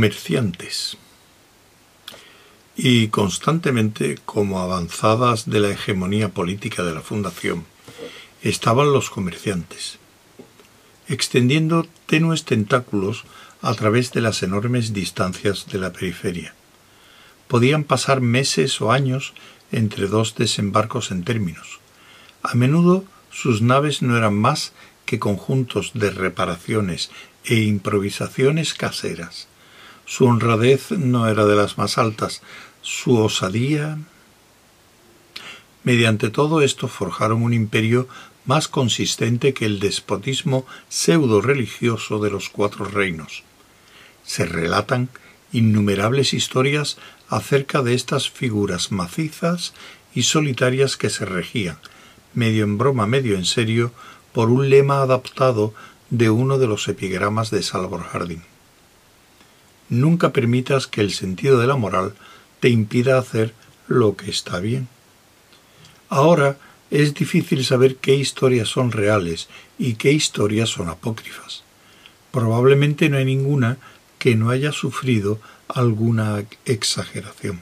Comerciantes. Y constantemente, como avanzadas de la hegemonía política de la Fundación, estaban los comerciantes, extendiendo tenues tentáculos a través de las enormes distancias de la periferia. Podían pasar meses o años entre dos desembarcos en términos. A menudo sus naves no eran más que conjuntos de reparaciones e improvisaciones caseras. Su honradez no era de las más altas, su osadía. Mediante todo esto forjaron un imperio más consistente que el despotismo pseudo religioso de los cuatro reinos. Se relatan innumerables historias acerca de estas figuras macizas y solitarias que se regían, medio en broma, medio en serio, por un lema adaptado de uno de los epigramas de Salvador Harding. Nunca permitas que el sentido de la moral te impida hacer lo que está bien. Ahora es difícil saber qué historias son reales y qué historias son apócrifas. Probablemente no hay ninguna que no haya sufrido alguna exageración.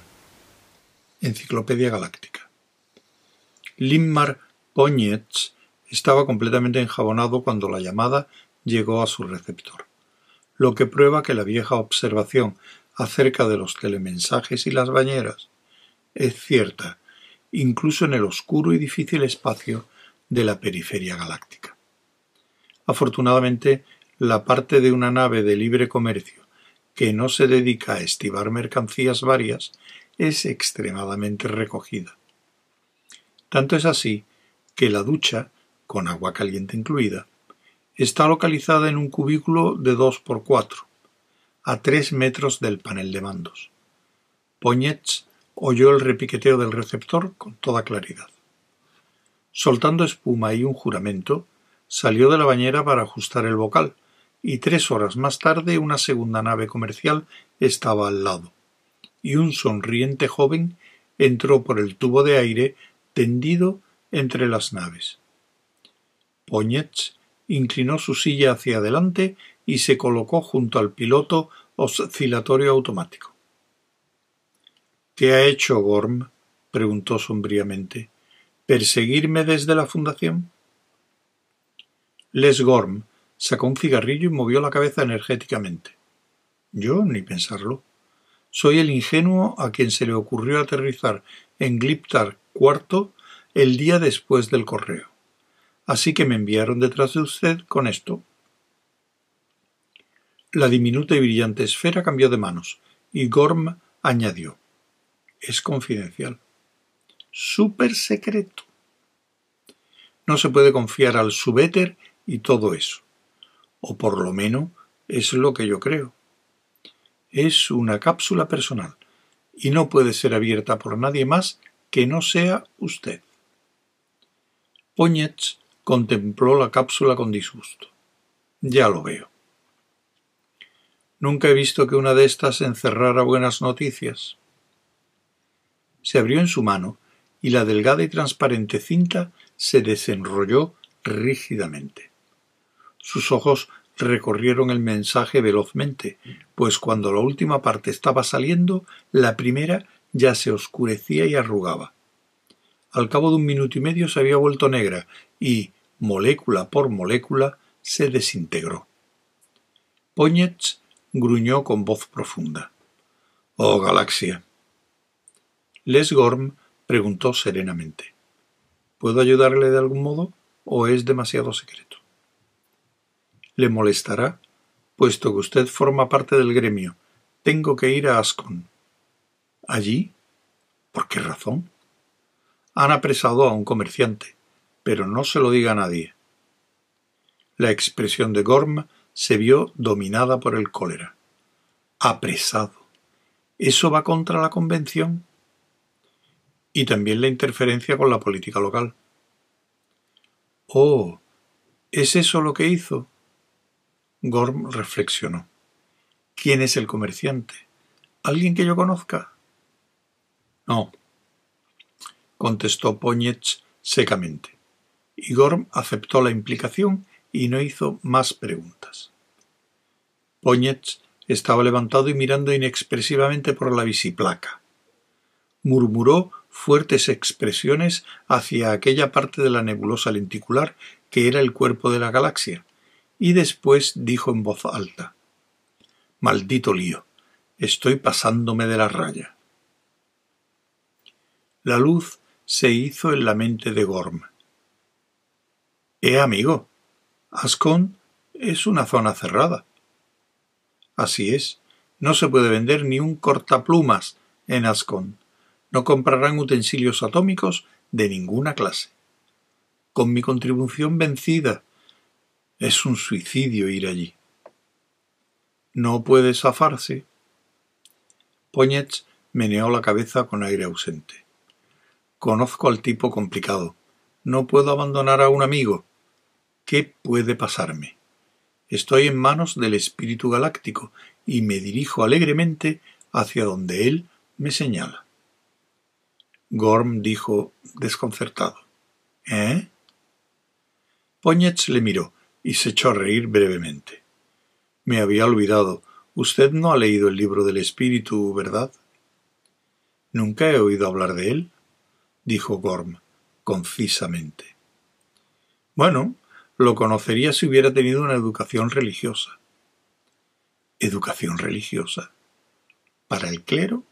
Enciclopedia Galáctica. Limmar Ponyetz estaba completamente enjabonado cuando la llamada llegó a su receptor, lo que prueba que la vieja observación acerca de los telemensajes y las bañeras es cierta, incluso en el oscuro y difícil espacio de la periferia galáctica. Afortunadamente, la parte de una nave de libre comercio que no se dedica a estivar mercancías varias es extremadamente recogida. Tanto es así que la ducha con agua caliente incluida, está localizada en un cubículo de dos por cuatro, a tres metros del panel de mandos. Poñetz oyó el repiqueteo del receptor con toda claridad. Soltando espuma y un juramento, salió de la bañera para ajustar el bocal, y tres horas más tarde una segunda nave comercial estaba al lado, y un sonriente joven entró por el tubo de aire tendido entre las naves. Poñetz inclinó su silla hacia adelante y se colocó junto al piloto oscilatorio automático. ¿Qué ha hecho Gorm? preguntó sombríamente. ¿Perseguirme desde la fundación? Les Gorm sacó un cigarrillo y movió la cabeza energéticamente. Yo ni pensarlo. Soy el ingenuo a quien se le ocurrió aterrizar en Gliptar IV el día después del correo. Así que me enviaron detrás de usted con esto. La diminuta y brillante esfera cambió de manos, y Gorm añadió Es confidencial. Súper secreto. No se puede confiar al subéter y todo eso. O por lo menos es lo que yo creo. Es una cápsula personal y no puede ser abierta por nadie más que no sea usted. Poñetz Contempló la cápsula con disgusto. Ya lo veo. Nunca he visto que una de estas encerrara buenas noticias. Se abrió en su mano y la delgada y transparente cinta se desenrolló rígidamente. Sus ojos recorrieron el mensaje velozmente, pues cuando la última parte estaba saliendo, la primera ya se oscurecía y arrugaba. Al cabo de un minuto y medio se había vuelto negra y, molécula por molécula, se desintegró. Poñetz gruñó con voz profunda. Oh, galaxia. Les Gorm preguntó serenamente. ¿Puedo ayudarle de algún modo o es demasiado secreto? Le molestará, puesto que usted forma parte del gremio. Tengo que ir a Ascon. ¿Allí? ¿Por qué razón? Han apresado a un comerciante pero no se lo diga a nadie. La expresión de Gorm se vio dominada por el cólera. Apresado. ¿Eso va contra la convención? Y también la interferencia con la política local. Oh, ¿es eso lo que hizo? Gorm reflexionó. ¿Quién es el comerciante? ¿Alguien que yo conozca? No, contestó Poñetz secamente. Igor aceptó la implicación y no hizo más preguntas. Poñetz estaba levantado y mirando inexpresivamente por la biciplaca. Murmuró fuertes expresiones hacia aquella parte de la nebulosa lenticular que era el cuerpo de la galaxia, y después dijo en voz alta Maldito lío. Estoy pasándome de la raya. La luz se hizo en la mente de Gorm. Eh, amigo, Ascon es una zona cerrada. Así es, no se puede vender ni un cortaplumas en Ascon. No comprarán utensilios atómicos de ninguna clase. Con mi contribución vencida. Es un suicidio ir allí. No puede zafarse. Poñetz meneó la cabeza con aire ausente. Conozco al tipo complicado. No puedo abandonar a un amigo. ¿Qué puede pasarme? Estoy en manos del espíritu galáctico y me dirijo alegremente hacia donde él me señala. Gorm dijo desconcertado. ¿Eh? Poñetz le miró y se echó a reír brevemente. Me había olvidado. Usted no ha leído el libro del espíritu, ¿verdad? Nunca he oído hablar de él dijo Gorm, concisamente. Bueno, lo conocería si hubiera tenido una educación religiosa. ¿Educación religiosa? ¿Para el clero?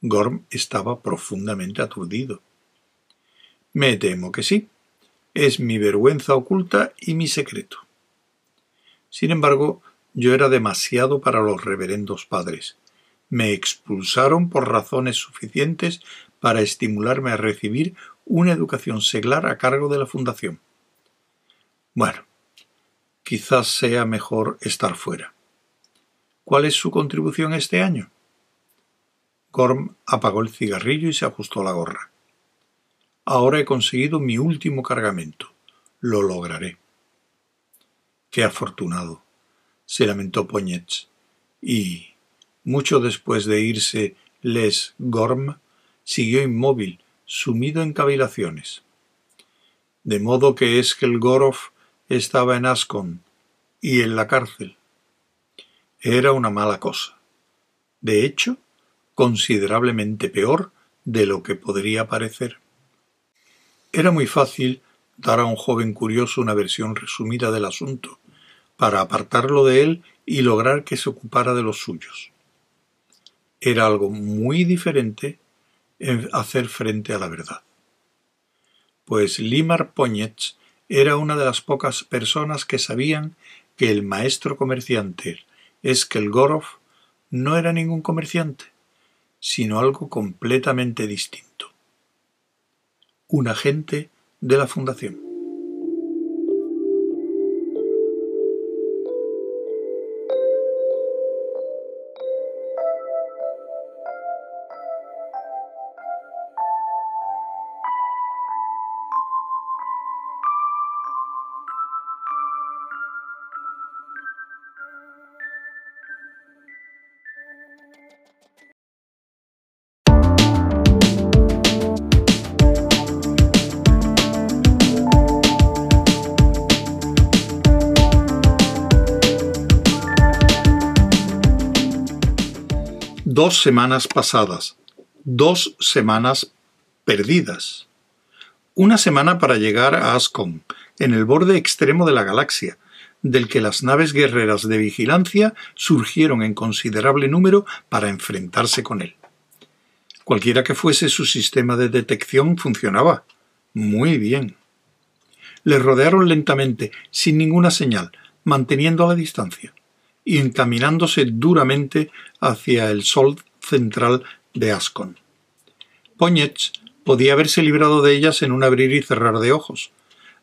Gorm estaba profundamente aturdido. Me temo que sí. Es mi vergüenza oculta y mi secreto. Sin embargo, yo era demasiado para los reverendos padres. Me expulsaron por razones suficientes para estimularme a recibir una educación seglar a cargo de la Fundación. Bueno, quizás sea mejor estar fuera. ¿Cuál es su contribución este año? Gorm apagó el cigarrillo y se ajustó la gorra. Ahora he conseguido mi último cargamento. Lo lograré. Qué afortunado, se lamentó Poñetz. Y, mucho después de irse Les Gorm, siguió inmóvil, sumido en cavilaciones. De modo que Eskelgorov estaba en Ascon y en la cárcel. Era una mala cosa. De hecho, considerablemente peor de lo que podría parecer. Era muy fácil dar a un joven curioso una versión resumida del asunto, para apartarlo de él y lograr que se ocupara de los suyos. Era algo muy diferente en hacer frente a la verdad. Pues Limar Poñetz era una de las pocas personas que sabían que el maestro comerciante Eskelgorov no era ningún comerciante, sino algo completamente distinto. Un agente de la fundación. Dos semanas pasadas, dos semanas perdidas. Una semana para llegar a Ascon, en el borde extremo de la galaxia, del que las naves guerreras de vigilancia surgieron en considerable número para enfrentarse con él. Cualquiera que fuese su sistema de detección funcionaba muy bien. Le rodearon lentamente, sin ninguna señal, manteniendo la distancia y encaminándose duramente hacia el sol central de Ascon. Poñetz podía haberse librado de ellas en un abrir y cerrar de ojos.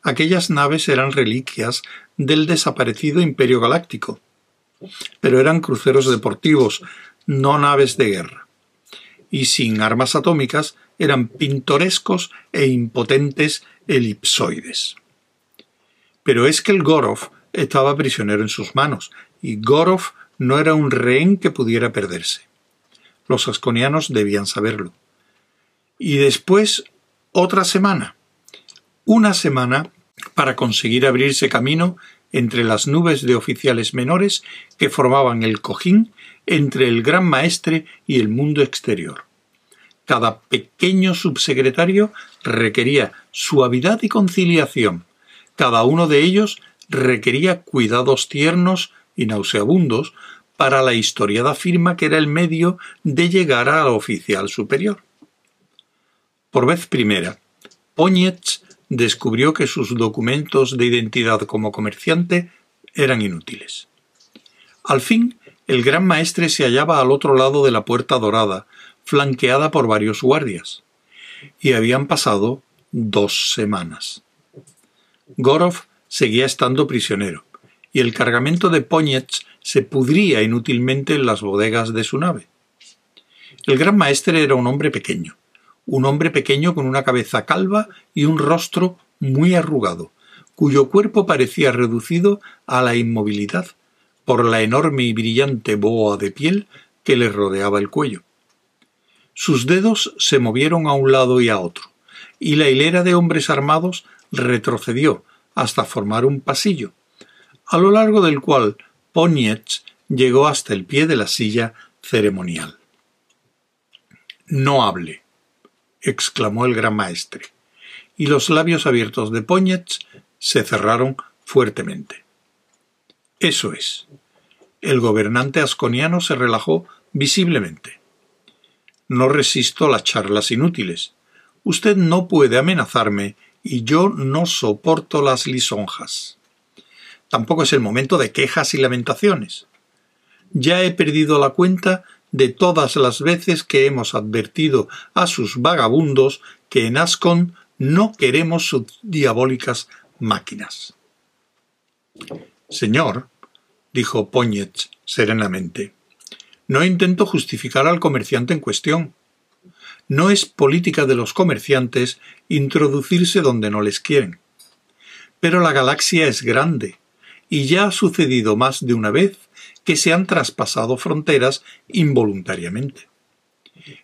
Aquellas naves eran reliquias del desaparecido Imperio Galáctico, pero eran cruceros deportivos, no naves de guerra. Y sin armas atómicas eran pintorescos e impotentes elipsoides. Pero es que el Gorov estaba prisionero en sus manos y Gorov no era un rehén que pudiera perderse. Los asconianos debían saberlo. Y después otra semana. Una semana para conseguir abrirse camino entre las nubes de oficiales menores que formaban el cojín entre el gran maestre y el mundo exterior. Cada pequeño subsecretario requería suavidad y conciliación. Cada uno de ellos requería cuidados tiernos y nauseabundos para la historiada firma que era el medio de llegar al oficial superior. Por vez primera, Poñetz descubrió que sus documentos de identidad como comerciante eran inútiles. Al fin, el gran maestre se hallaba al otro lado de la puerta dorada, flanqueada por varios guardias. Y habían pasado dos semanas. Gorov seguía estando prisionero, y el cargamento de Poñetz se pudría inútilmente en las bodegas de su nave. El gran maestre era un hombre pequeño, un hombre pequeño con una cabeza calva y un rostro muy arrugado, cuyo cuerpo parecía reducido a la inmovilidad por la enorme y brillante boa de piel que le rodeaba el cuello. Sus dedos se movieron a un lado y a otro, y la hilera de hombres armados retrocedió hasta formar un pasillo, a lo largo del cual Ponietz llegó hasta el pie de la silla ceremonial. No hable, exclamó el gran maestre, y los labios abiertos de Ponietz se cerraron fuertemente. Eso es. El gobernante asconiano se relajó visiblemente. No resisto las charlas inútiles. Usted no puede amenazarme y yo no soporto las lisonjas. Tampoco es el momento de quejas y lamentaciones. Ya he perdido la cuenta de todas las veces que hemos advertido a sus vagabundos que en Ascon no queremos sus diabólicas máquinas. Señor, dijo Poñetz serenamente, no intento justificar al comerciante en cuestión. No es política de los comerciantes introducirse donde no les quieren. Pero la galaxia es grande y ya ha sucedido más de una vez que se han traspasado fronteras involuntariamente.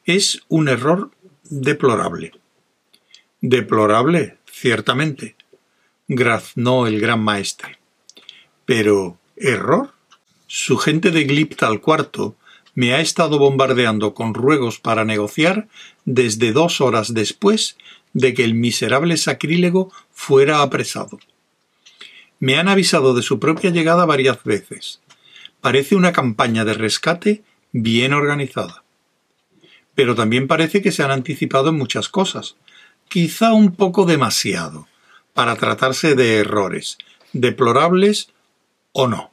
Es un error deplorable. Deplorable, ciertamente, graznó el gran maestre. Pero, ¿error? Su gente de Glipta al cuarto me ha estado bombardeando con ruegos para negociar desde dos horas después de que el miserable sacrílego fuera apresado. Me han avisado de su propia llegada varias veces. Parece una campaña de rescate bien organizada. Pero también parece que se han anticipado en muchas cosas, quizá un poco demasiado, para tratarse de errores, deplorables o no.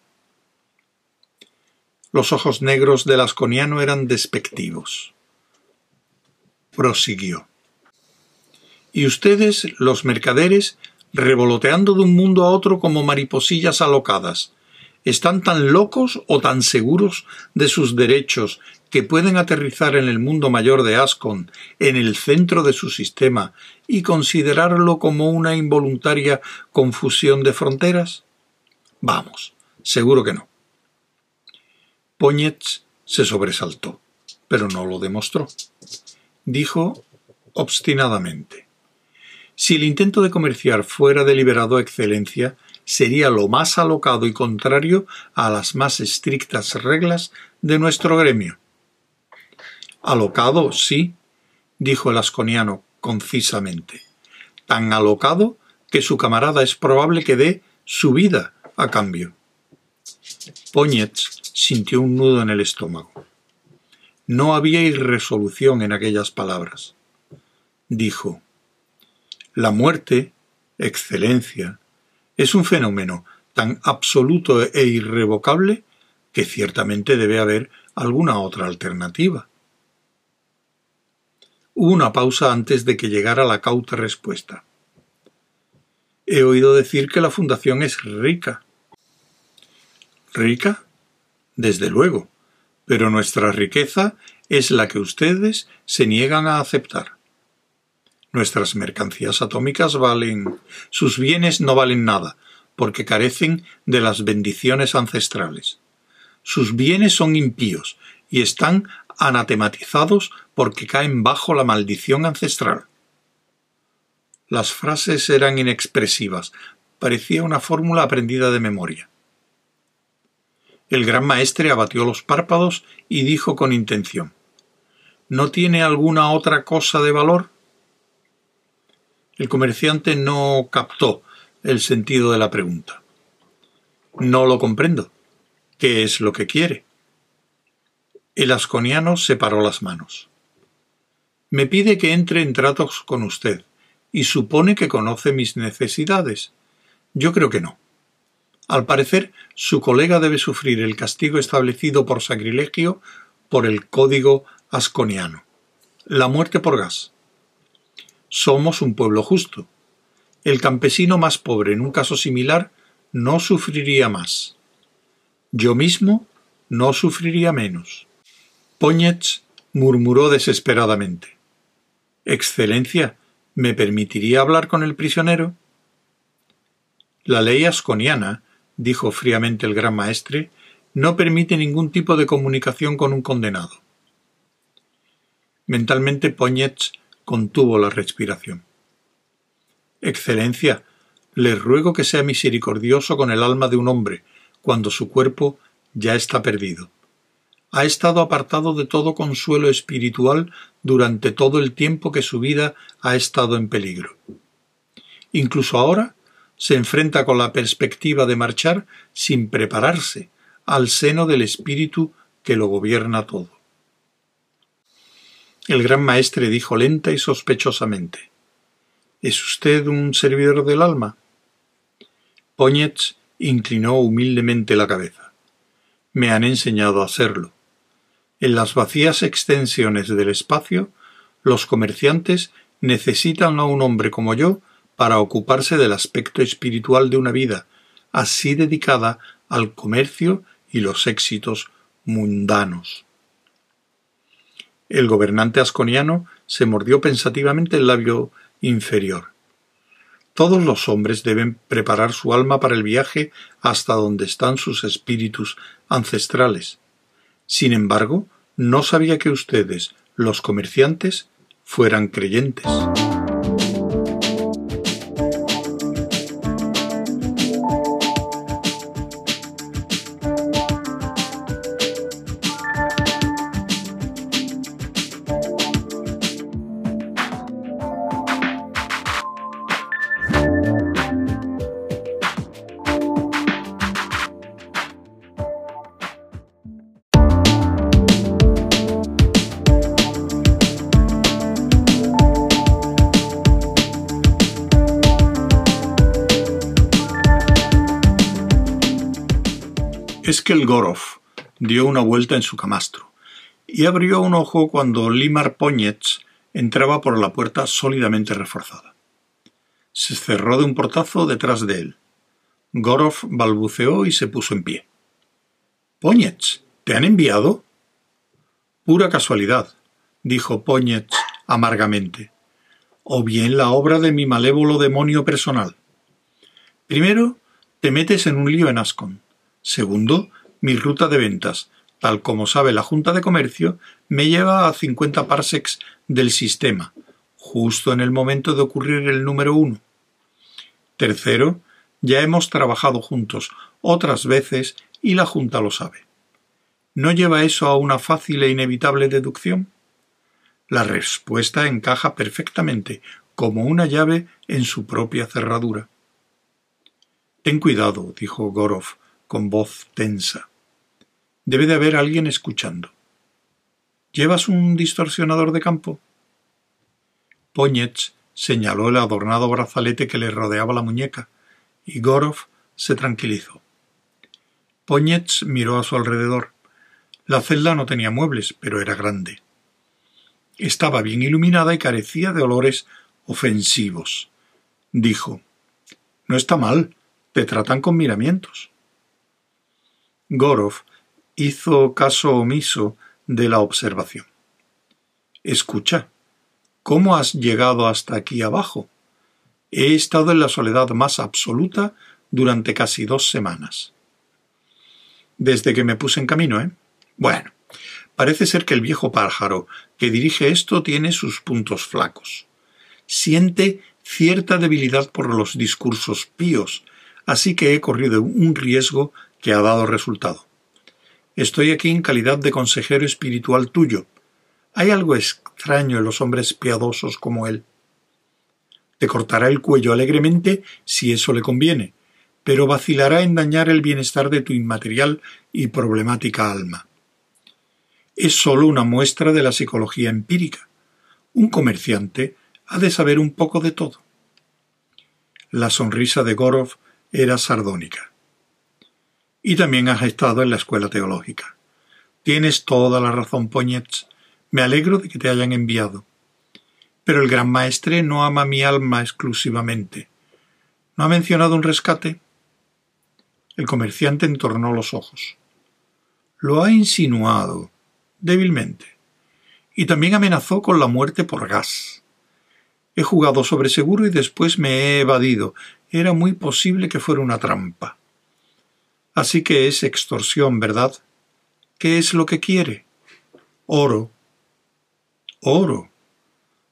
Los ojos negros del asconiano eran despectivos. Prosiguió. Y ustedes, los mercaderes, revoloteando de un mundo a otro como mariposillas alocadas. Están tan locos o tan seguros de sus derechos que pueden aterrizar en el mundo mayor de Ascon, en el centro de su sistema, y considerarlo como una involuntaria confusión de fronteras? Vamos, seguro que no. Poñetz se sobresaltó, pero no lo demostró. Dijo obstinadamente si el intento de comerciar fuera deliberado excelencia, sería lo más alocado y contrario a las más estrictas reglas de nuestro gremio. Alocado, sí, dijo el asconiano concisamente. Tan alocado que su camarada es probable que dé su vida a cambio. Poñetz sintió un nudo en el estómago. No había irresolución en aquellas palabras. Dijo la muerte, excelencia, es un fenómeno tan absoluto e irrevocable que ciertamente debe haber alguna otra alternativa. Hubo una pausa antes de que llegara la cauta respuesta. He oído decir que la fundación es rica. ¿Rica? Desde luego, pero nuestra riqueza es la que ustedes se niegan a aceptar. Nuestras mercancías atómicas valen. sus bienes no valen nada, porque carecen de las bendiciones ancestrales. Sus bienes son impíos y están anatematizados porque caen bajo la maldición ancestral. Las frases eran inexpresivas, parecía una fórmula aprendida de memoria. El gran maestre abatió los párpados y dijo con intención ¿No tiene alguna otra cosa de valor? El comerciante no captó el sentido de la pregunta. No lo comprendo. ¿Qué es lo que quiere? El asconiano separó las manos. Me pide que entre en tratos con usted, y supone que conoce mis necesidades. Yo creo que no. Al parecer, su colega debe sufrir el castigo establecido por sacrilegio por el código asconiano. La muerte por gas. Somos un pueblo justo. El campesino más pobre en un caso similar no sufriría más. Yo mismo no sufriría menos. Poñetz murmuró desesperadamente. Excelencia, ¿me permitiría hablar con el prisionero? La ley asconiana, dijo fríamente el gran maestre, no permite ningún tipo de comunicación con un condenado. Mentalmente Poñetz contuvo la respiración. Excelencia, le ruego que sea misericordioso con el alma de un hombre, cuando su cuerpo ya está perdido. Ha estado apartado de todo consuelo espiritual durante todo el tiempo que su vida ha estado en peligro. Incluso ahora se enfrenta con la perspectiva de marchar sin prepararse al seno del espíritu que lo gobierna todo. El gran maestre dijo lenta y sospechosamente ¿Es usted un servidor del alma? Poñetz inclinó humildemente la cabeza. Me han enseñado a hacerlo. En las vacías extensiones del espacio, los comerciantes necesitan a un hombre como yo para ocuparse del aspecto espiritual de una vida, así dedicada al comercio y los éxitos mundanos. El gobernante asconiano se mordió pensativamente el labio inferior. Todos los hombres deben preparar su alma para el viaje hasta donde están sus espíritus ancestrales. Sin embargo, no sabía que ustedes, los comerciantes, fueran creyentes. Gorov dio una vuelta en su camastro y abrió un ojo cuando Limar Poñetz entraba por la puerta sólidamente reforzada. Se cerró de un portazo detrás de él. Gorov balbuceó y se puso en pie. Poñetz, ¿te han enviado? Pura casualidad, dijo Poñetz amargamente. O bien la obra de mi malévolo demonio personal. Primero, te metes en un lío en Ascon. Segundo, mi ruta de ventas, tal como sabe la Junta de Comercio, me lleva a 50 parsecs del sistema, justo en el momento de ocurrir el número uno. Tercero, ya hemos trabajado juntos otras veces y la Junta lo sabe. ¿No lleva eso a una fácil e inevitable deducción? La respuesta encaja perfectamente, como una llave en su propia cerradura. Ten cuidado, dijo Gorov, con voz tensa. Debe de haber alguien escuchando. ¿Llevas un distorsionador de campo? Poñetz señaló el adornado brazalete que le rodeaba la muñeca, y Gorov se tranquilizó. Poñetz miró a su alrededor. La celda no tenía muebles, pero era grande. Estaba bien iluminada y carecía de olores ofensivos. Dijo No está mal, te tratan con miramientos. Gorov hizo caso omiso de la observación. Escucha, ¿cómo has llegado hasta aquí abajo? He estado en la soledad más absoluta durante casi dos semanas. Desde que me puse en camino, ¿eh? Bueno, parece ser que el viejo pájaro que dirige esto tiene sus puntos flacos. Siente cierta debilidad por los discursos píos, así que he corrido un riesgo que ha dado resultado. Estoy aquí en calidad de consejero espiritual tuyo. Hay algo extraño en los hombres piadosos como él. Te cortará el cuello alegremente si eso le conviene, pero vacilará en dañar el bienestar de tu inmaterial y problemática alma. Es sólo una muestra de la psicología empírica. Un comerciante ha de saber un poco de todo. La sonrisa de Gorov era sardónica. Y también has estado en la escuela teológica. Tienes toda la razón, Poñetz. Me alegro de que te hayan enviado. Pero el gran maestre no ama mi alma exclusivamente. ¿No ha mencionado un rescate? El comerciante entornó los ojos. Lo ha insinuado, débilmente. Y también amenazó con la muerte por gas. He jugado sobre seguro y después me he evadido. Era muy posible que fuera una trampa. Así que es extorsión, ¿verdad? ¿Qué es lo que quiere? Oro. Oro.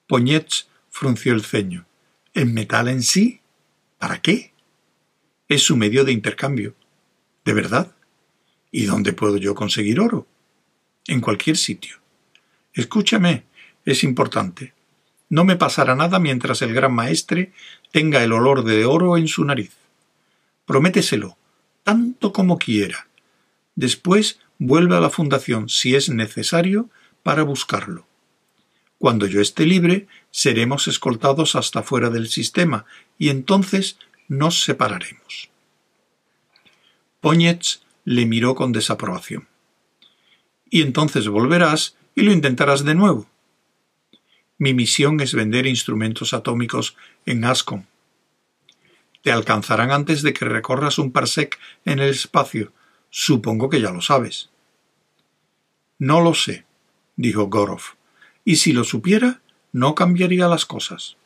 Poñetz frunció el ceño. ¿El metal en sí? ¿Para qué? Es su medio de intercambio. ¿De verdad? ¿Y dónde puedo yo conseguir oro? En cualquier sitio. Escúchame, es importante. No me pasará nada mientras el gran maestre tenga el olor de oro en su nariz. Prométeselo, tanto como quiera. Después vuelve a la fundación si es necesario para buscarlo. Cuando yo esté libre, seremos escoltados hasta fuera del sistema, y entonces nos separaremos. Poñetz le miró con desaprobación. Y entonces volverás y lo intentarás de nuevo. Mi misión es vender instrumentos atómicos en Ascom. Te alcanzarán antes de que recorras un parsec en el espacio. Supongo que ya lo sabes. No lo sé, dijo Gorov y si lo supiera, no cambiaría las cosas.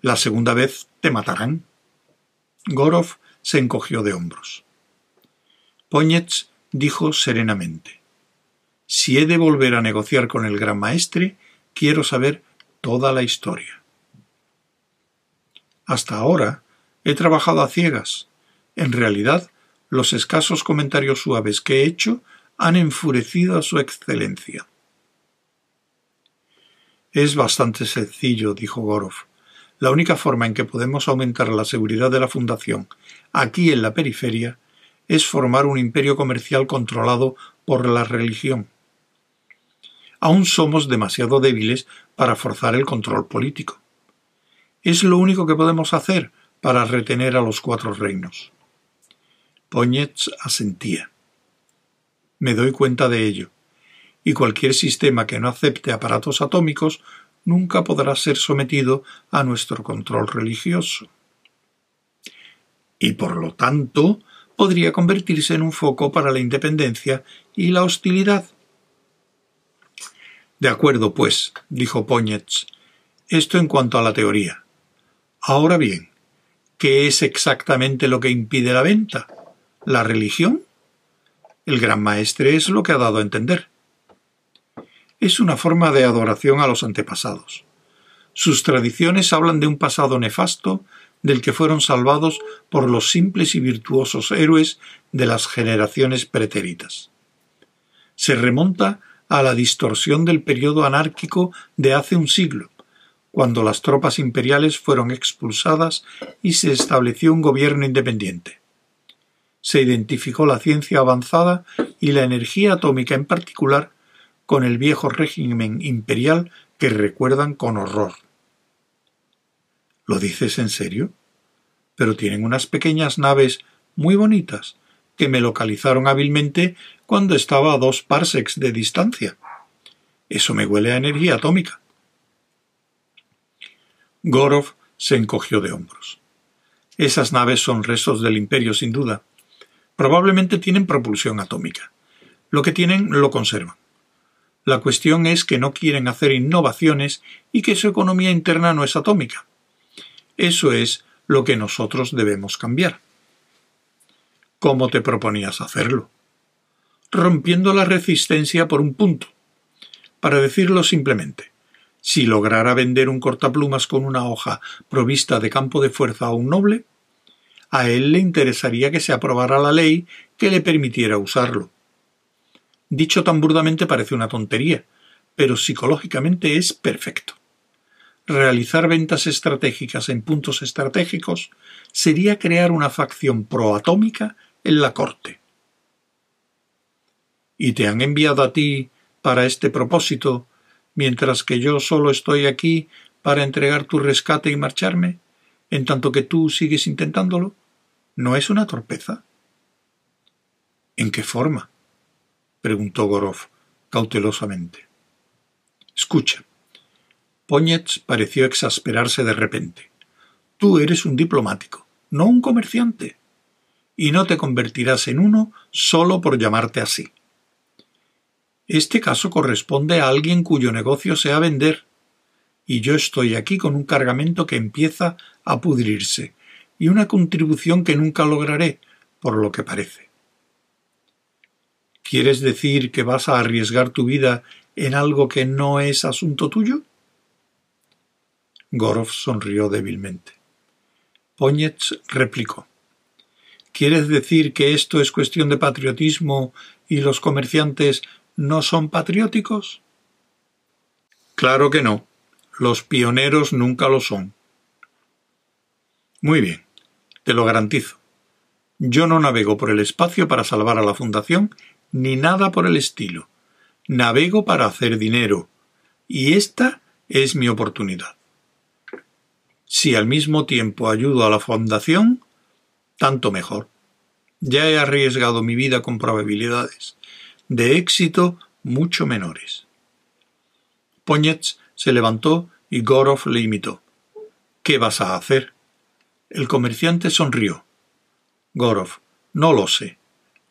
La segunda vez te matarán. Gorov se encogió de hombros. Poñetz dijo serenamente Si he de volver a negociar con el gran maestre, quiero saber toda la historia. Hasta ahora he trabajado a ciegas. En realidad, los escasos comentarios suaves que he hecho han enfurecido a su excelencia. Es bastante sencillo, dijo Gorov. La única forma en que podemos aumentar la seguridad de la Fundación aquí en la periferia es formar un imperio comercial controlado por la religión. Aún somos demasiado débiles para forzar el control político. Es lo único que podemos hacer para retener a los cuatro reinos. Poñetz asentía. Me doy cuenta de ello y cualquier sistema que no acepte aparatos atómicos nunca podrá ser sometido a nuestro control religioso. Y por lo tanto podría convertirse en un foco para la independencia y la hostilidad. De acuerdo, pues, dijo Poñetz. Esto en cuanto a la teoría. Ahora bien, ¿qué es exactamente lo que impide la venta? ¿La religión? El gran maestre es lo que ha dado a entender es una forma de adoración a los antepasados. Sus tradiciones hablan de un pasado nefasto del que fueron salvados por los simples y virtuosos héroes de las generaciones pretéritas. Se remonta a la distorsión del periodo anárquico de hace un siglo, cuando las tropas imperiales fueron expulsadas y se estableció un gobierno independiente. Se identificó la ciencia avanzada y la energía atómica en particular con el viejo régimen imperial que recuerdan con horror. ¿Lo dices en serio? Pero tienen unas pequeñas naves muy bonitas que me localizaron hábilmente cuando estaba a dos parsecs de distancia. Eso me huele a energía atómica. Gorov se encogió de hombros. Esas naves son restos del imperio sin duda. Probablemente tienen propulsión atómica. Lo que tienen lo conservan. La cuestión es que no quieren hacer innovaciones y que su economía interna no es atómica. Eso es lo que nosotros debemos cambiar. ¿Cómo te proponías hacerlo? Rompiendo la resistencia por un punto. Para decirlo simplemente, Si lograra vender un cortaplumas con una hoja provista de campo de fuerza a un noble, a él le interesaría que se aprobara la ley que le permitiera usarlo. Dicho tan burdamente parece una tontería, pero psicológicamente es perfecto. Realizar ventas estratégicas en puntos estratégicos sería crear una facción proatómica en la corte. ¿Y te han enviado a ti para este propósito, mientras que yo solo estoy aquí para entregar tu rescate y marcharme, en tanto que tú sigues intentándolo? ¿No es una torpeza? ¿En qué forma? preguntó Gorov cautelosamente. Escucha. Poñetz pareció exasperarse de repente. Tú eres un diplomático, no un comerciante, y no te convertirás en uno solo por llamarte así. Este caso corresponde a alguien cuyo negocio sea vender, y yo estoy aquí con un cargamento que empieza a pudrirse, y una contribución que nunca lograré, por lo que parece. ¿Quieres decir que vas a arriesgar tu vida en algo que no es asunto tuyo? Gorov sonrió débilmente. Poñetz replicó. ¿Quieres decir que esto es cuestión de patriotismo y los comerciantes no son patrióticos? Claro que no. Los pioneros nunca lo son. Muy bien, te lo garantizo. Yo no navego por el espacio para salvar a la Fundación ni nada por el estilo. Navego para hacer dinero, y esta es mi oportunidad. Si al mismo tiempo ayudo a la Fundación, tanto mejor. Ya he arriesgado mi vida con probabilidades de éxito mucho menores. Poñetz se levantó y Gorov le imitó. ¿Qué vas a hacer? El comerciante sonrió. Gorov, no lo sé.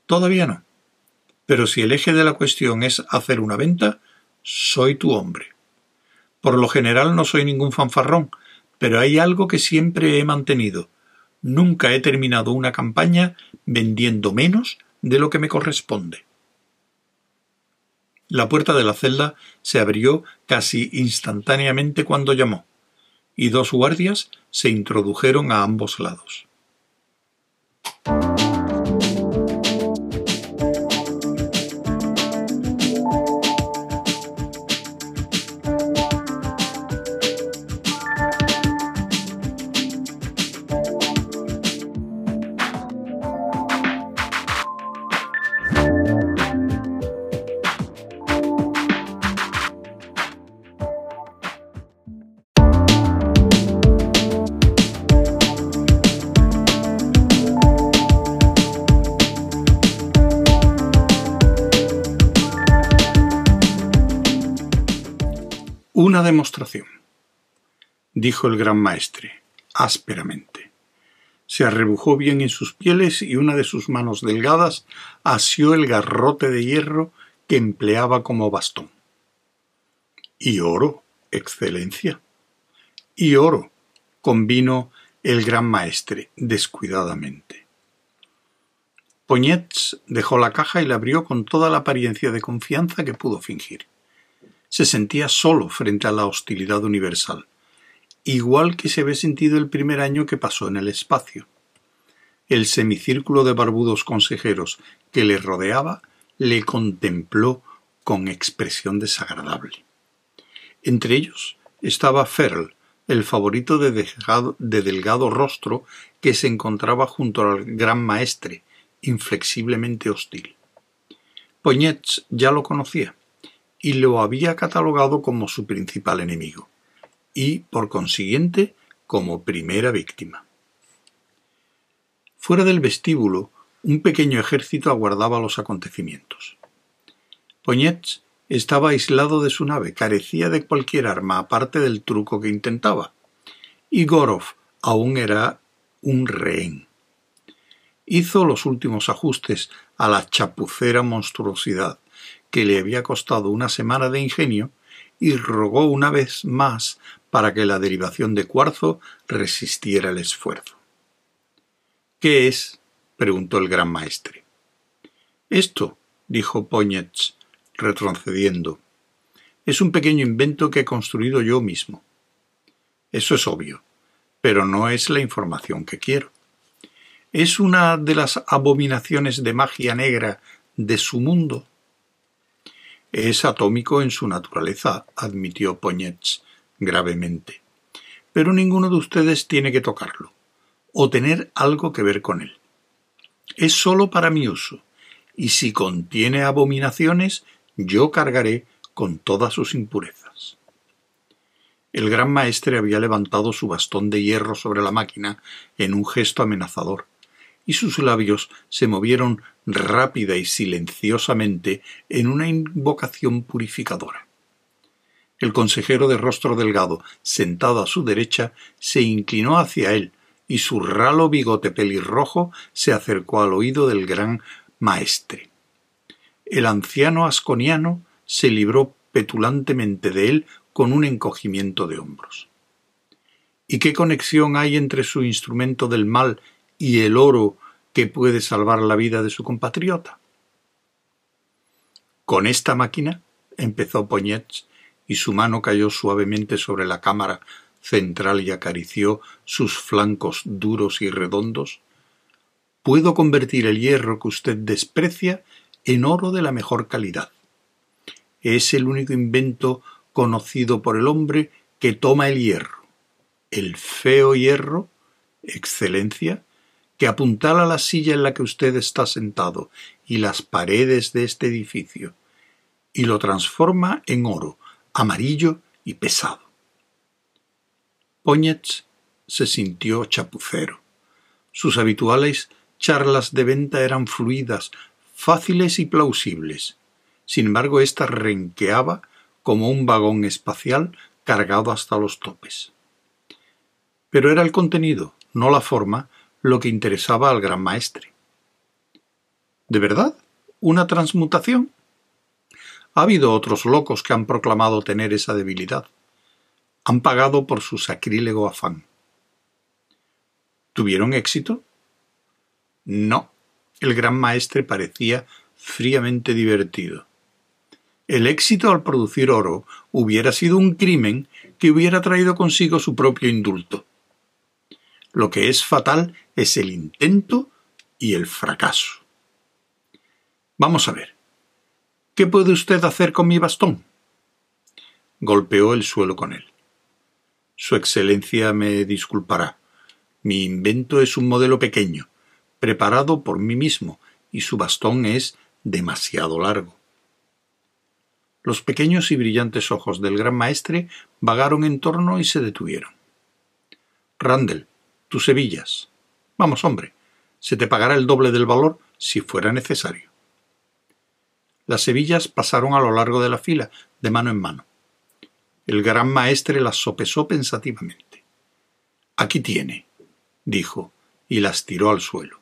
Todavía no. Pero si el eje de la cuestión es hacer una venta, soy tu hombre. Por lo general no soy ningún fanfarrón, pero hay algo que siempre he mantenido. Nunca he terminado una campaña vendiendo menos de lo que me corresponde. La puerta de la celda se abrió casi instantáneamente cuando llamó, y dos guardias se introdujeron a ambos lados. Demostración, dijo el gran maestre, ásperamente. Se arrebujó bien en sus pieles y una de sus manos delgadas asió el garrote de hierro que empleaba como bastón. Y oro, excelencia. Y oro, convino el gran maestre descuidadamente. Poñetz dejó la caja y la abrió con toda la apariencia de confianza que pudo fingir se sentía solo frente a la hostilidad universal, igual que se había sentido el primer año que pasó en el espacio. El semicírculo de barbudos consejeros que le rodeaba le contempló con expresión desagradable. Entre ellos estaba Ferl, el favorito de delgado, de delgado, rostro que se encontraba junto al gran maestre, inflexiblemente hostil. Poñetz ya lo conocía y lo había catalogado como su principal enemigo, y, por consiguiente, como primera víctima. Fuera del vestíbulo, un pequeño ejército aguardaba los acontecimientos. Poñetz estaba aislado de su nave, carecía de cualquier arma aparte del truco que intentaba, y Gorov aún era un rehén. Hizo los últimos ajustes a la chapucera monstruosidad que le había costado una semana de ingenio, y rogó una vez más para que la derivación de cuarzo resistiera el esfuerzo. ¿Qué es? preguntó el gran maestre. Esto, dijo Poñetz, retrocediendo. Es un pequeño invento que he construido yo mismo. Eso es obvio, pero no es la información que quiero. Es una de las abominaciones de magia negra de su mundo. Es atómico en su naturaleza, admitió Poñets gravemente. Pero ninguno de ustedes tiene que tocarlo, o tener algo que ver con él. Es sólo para mi uso, y si contiene abominaciones, yo cargaré con todas sus impurezas. El gran maestre había levantado su bastón de hierro sobre la máquina en un gesto amenazador, y sus labios se movieron rápida y silenciosamente en una invocación purificadora. El consejero de rostro delgado, sentado a su derecha, se inclinó hacia él, y su ralo bigote pelirrojo se acercó al oído del gran maestre. El anciano asconiano se libró petulantemente de él con un encogimiento de hombros. ¿Y qué conexión hay entre su instrumento del mal y el oro que puede salvar la vida de su compatriota? Con esta máquina, empezó Poñets, y su mano cayó suavemente sobre la cámara central y acarició sus flancos duros y redondos, puedo convertir el hierro que usted desprecia en oro de la mejor calidad. Es el único invento conocido por el hombre que toma el hierro, el feo hierro, excelencia, que apuntala la silla en la que usted está sentado y las paredes de este edificio, y lo transforma en oro, amarillo y pesado. Poñets se sintió chapucero. Sus habituales charlas de venta eran fluidas, fáciles y plausibles. Sin embargo, ésta renqueaba como un vagón espacial cargado hasta los topes. Pero era el contenido, no la forma, lo que interesaba al gran maestre. ¿De verdad? ¿Una transmutación? Ha habido otros locos que han proclamado tener esa debilidad. Han pagado por su sacrílego afán. ¿Tuvieron éxito? No. El gran maestre parecía fríamente divertido. El éxito al producir oro hubiera sido un crimen que hubiera traído consigo su propio indulto. Lo que es fatal es el intento y el fracaso. Vamos a ver. ¿Qué puede usted hacer con mi bastón? Golpeó el suelo con él. Su Excelencia me disculpará. Mi invento es un modelo pequeño, preparado por mí mismo, y su bastón es demasiado largo. Los pequeños y brillantes ojos del gran maestre vagaron en torno y se detuvieron. Randall, tus hebillas. Vamos, hombre, se te pagará el doble del valor si fuera necesario. Las hebillas pasaron a lo largo de la fila, de mano en mano. El gran maestre las sopesó pensativamente. Aquí tiene, dijo, y las tiró al suelo.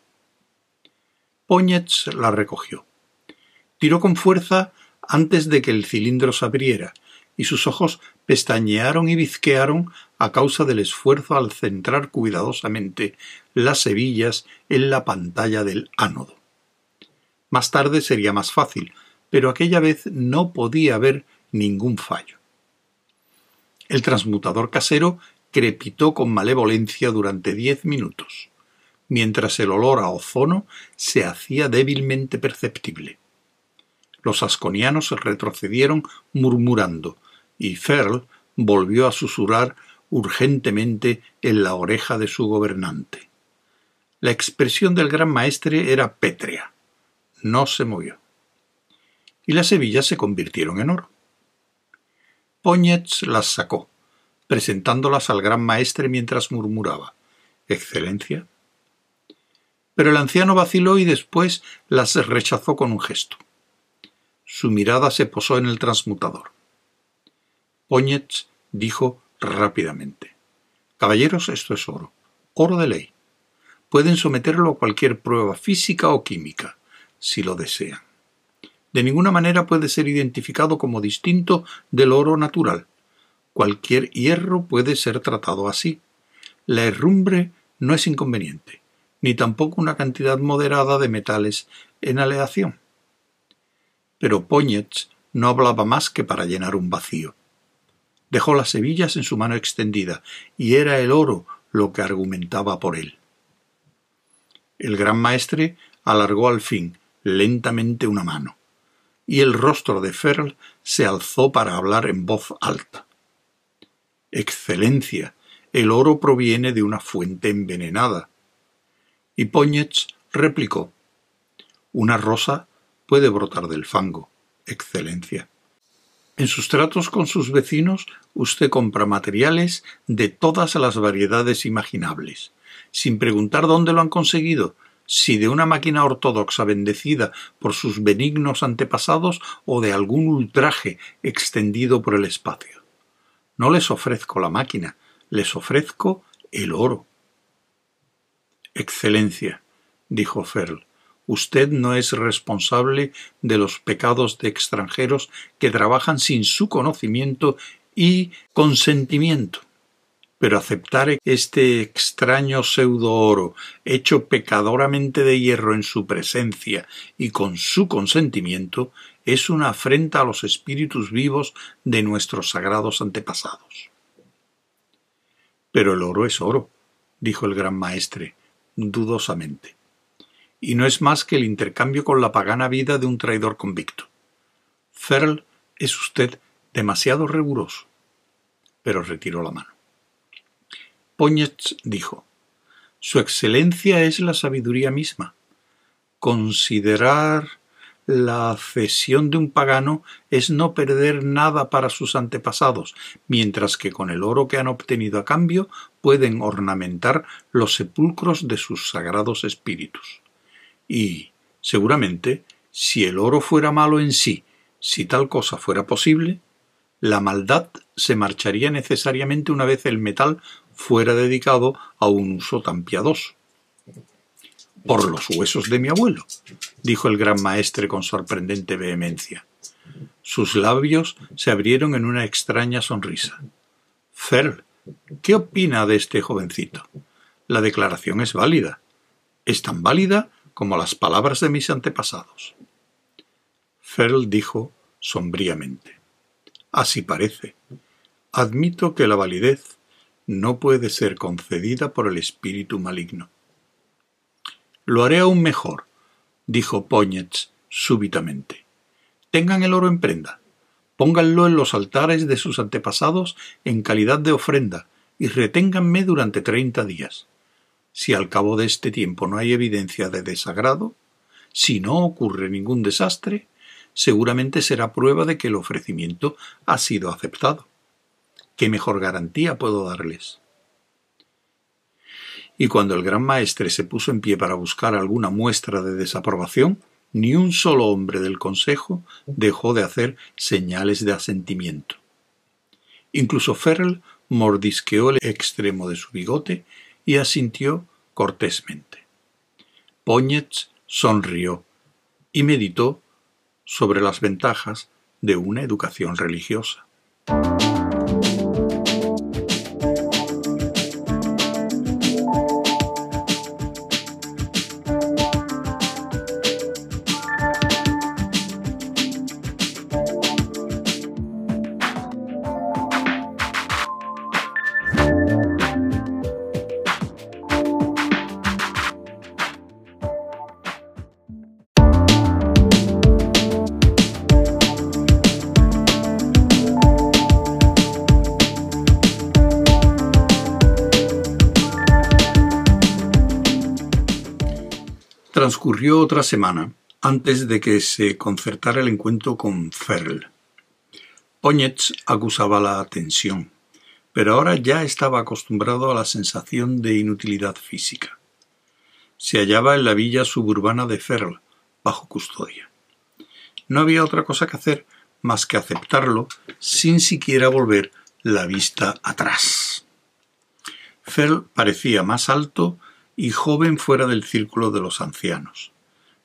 Póñez las recogió. Tiró con fuerza antes de que el cilindro se abriera, y sus ojos pestañearon y bizquearon a causa del esfuerzo al centrar cuidadosamente las hebillas en la pantalla del ánodo. Más tarde sería más fácil, pero aquella vez no podía haber ningún fallo. El transmutador casero crepitó con malevolencia durante diez minutos, mientras el olor a ozono se hacía débilmente perceptible. Los asconianos retrocedieron murmurando, y Ferl volvió a susurrar urgentemente en la oreja de su gobernante. La expresión del gran maestre era pétrea. No se movió. Y las hebillas se convirtieron en oro. Póñez las sacó, presentándolas al gran maestre mientras murmuraba Excelencia. Pero el anciano vaciló y después las rechazó con un gesto. Su mirada se posó en el transmutador. Póñez dijo rápidamente Caballeros, esto es oro, oro de ley. Pueden someterlo a cualquier prueba física o química, si lo desean. De ninguna manera puede ser identificado como distinto del oro natural. Cualquier hierro puede ser tratado así. La herrumbre no es inconveniente, ni tampoco una cantidad moderada de metales en aleación pero Póñez no hablaba más que para llenar un vacío. Dejó las hebillas en su mano extendida, y era el oro lo que argumentaba por él. El gran maestre alargó al fin lentamente una mano, y el rostro de Ferl se alzó para hablar en voz alta. Excelencia, el oro proviene de una fuente envenenada. Y Poñetz replicó Una rosa puede brotar del fango, Excelencia. En sus tratos con sus vecinos, usted compra materiales de todas las variedades imaginables, sin preguntar dónde lo han conseguido, si de una máquina ortodoxa bendecida por sus benignos antepasados o de algún ultraje extendido por el espacio. No les ofrezco la máquina, les ofrezco el oro. Excelencia, dijo Ferl, Usted no es responsable de los pecados de extranjeros que trabajan sin su conocimiento y consentimiento. Pero aceptar este extraño pseudo oro, hecho pecadoramente de hierro en su presencia y con su consentimiento, es una afrenta a los espíritus vivos de nuestros sagrados antepasados. Pero el oro es oro, dijo el gran maestre, dudosamente y no es más que el intercambio con la pagana vida de un traidor convicto. Ferl es usted demasiado riguroso. Pero retiró la mano. Poñetz dijo Su excelencia es la sabiduría misma. Considerar la cesión de un pagano es no perder nada para sus antepasados, mientras que con el oro que han obtenido a cambio pueden ornamentar los sepulcros de sus sagrados espíritus. Y, seguramente, si el oro fuera malo en sí, si tal cosa fuera posible, la maldad se marcharía necesariamente una vez el metal fuera dedicado a un uso tan piadoso. Por los huesos de mi abuelo, dijo el gran maestre con sorprendente vehemencia. Sus labios se abrieron en una extraña sonrisa. Ferl, ¿qué opina de este jovencito? La declaración es válida. Es tan válida como las palabras de mis antepasados. Ferl dijo sombríamente Así parece. Admito que la validez no puede ser concedida por el espíritu maligno. Lo haré aún mejor, dijo Poñetz súbitamente. Tengan el oro en prenda, pónganlo en los altares de sus antepasados en calidad de ofrenda y reténganme durante treinta días. Si al cabo de este tiempo no hay evidencia de desagrado, si no ocurre ningún desastre, seguramente será prueba de que el ofrecimiento ha sido aceptado. ¿Qué mejor garantía puedo darles? Y cuando el gran maestre se puso en pie para buscar alguna muestra de desaprobación, ni un solo hombre del consejo dejó de hacer señales de asentimiento. Incluso Ferrell mordisqueó el extremo de su bigote y asintió cortésmente. Poñetz sonrió y meditó sobre las ventajas de una educación religiosa. Transcurrió otra semana antes de que se concertara el encuentro con Ferl. Poñetz acusaba la tensión, pero ahora ya estaba acostumbrado a la sensación de inutilidad física. Se hallaba en la villa suburbana de Ferl, bajo custodia. No había otra cosa que hacer más que aceptarlo sin siquiera volver la vista atrás. Ferl parecía más alto y joven fuera del círculo de los ancianos.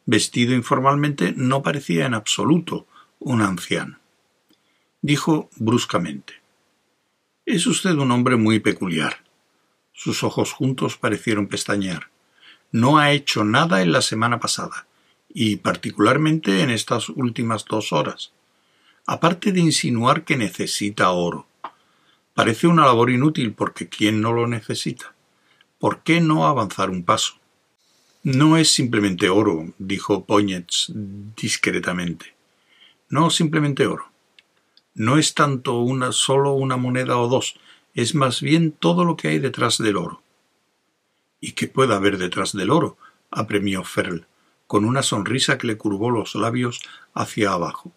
Vestido informalmente, no parecía en absoluto un anciano. Dijo bruscamente Es usted un hombre muy peculiar. Sus ojos juntos parecieron pestañear. No ha hecho nada en la semana pasada, y particularmente en estas últimas dos horas. aparte de insinuar que necesita oro. Parece una labor inútil porque ¿quién no lo necesita? ¿Por qué no avanzar un paso? No es simplemente oro, dijo Poñets discretamente. No simplemente oro. No es tanto una solo una moneda o dos, es más bien todo lo que hay detrás del oro. ¿Y qué puede haber detrás del oro? apremió Ferl, con una sonrisa que le curvó los labios hacia abajo.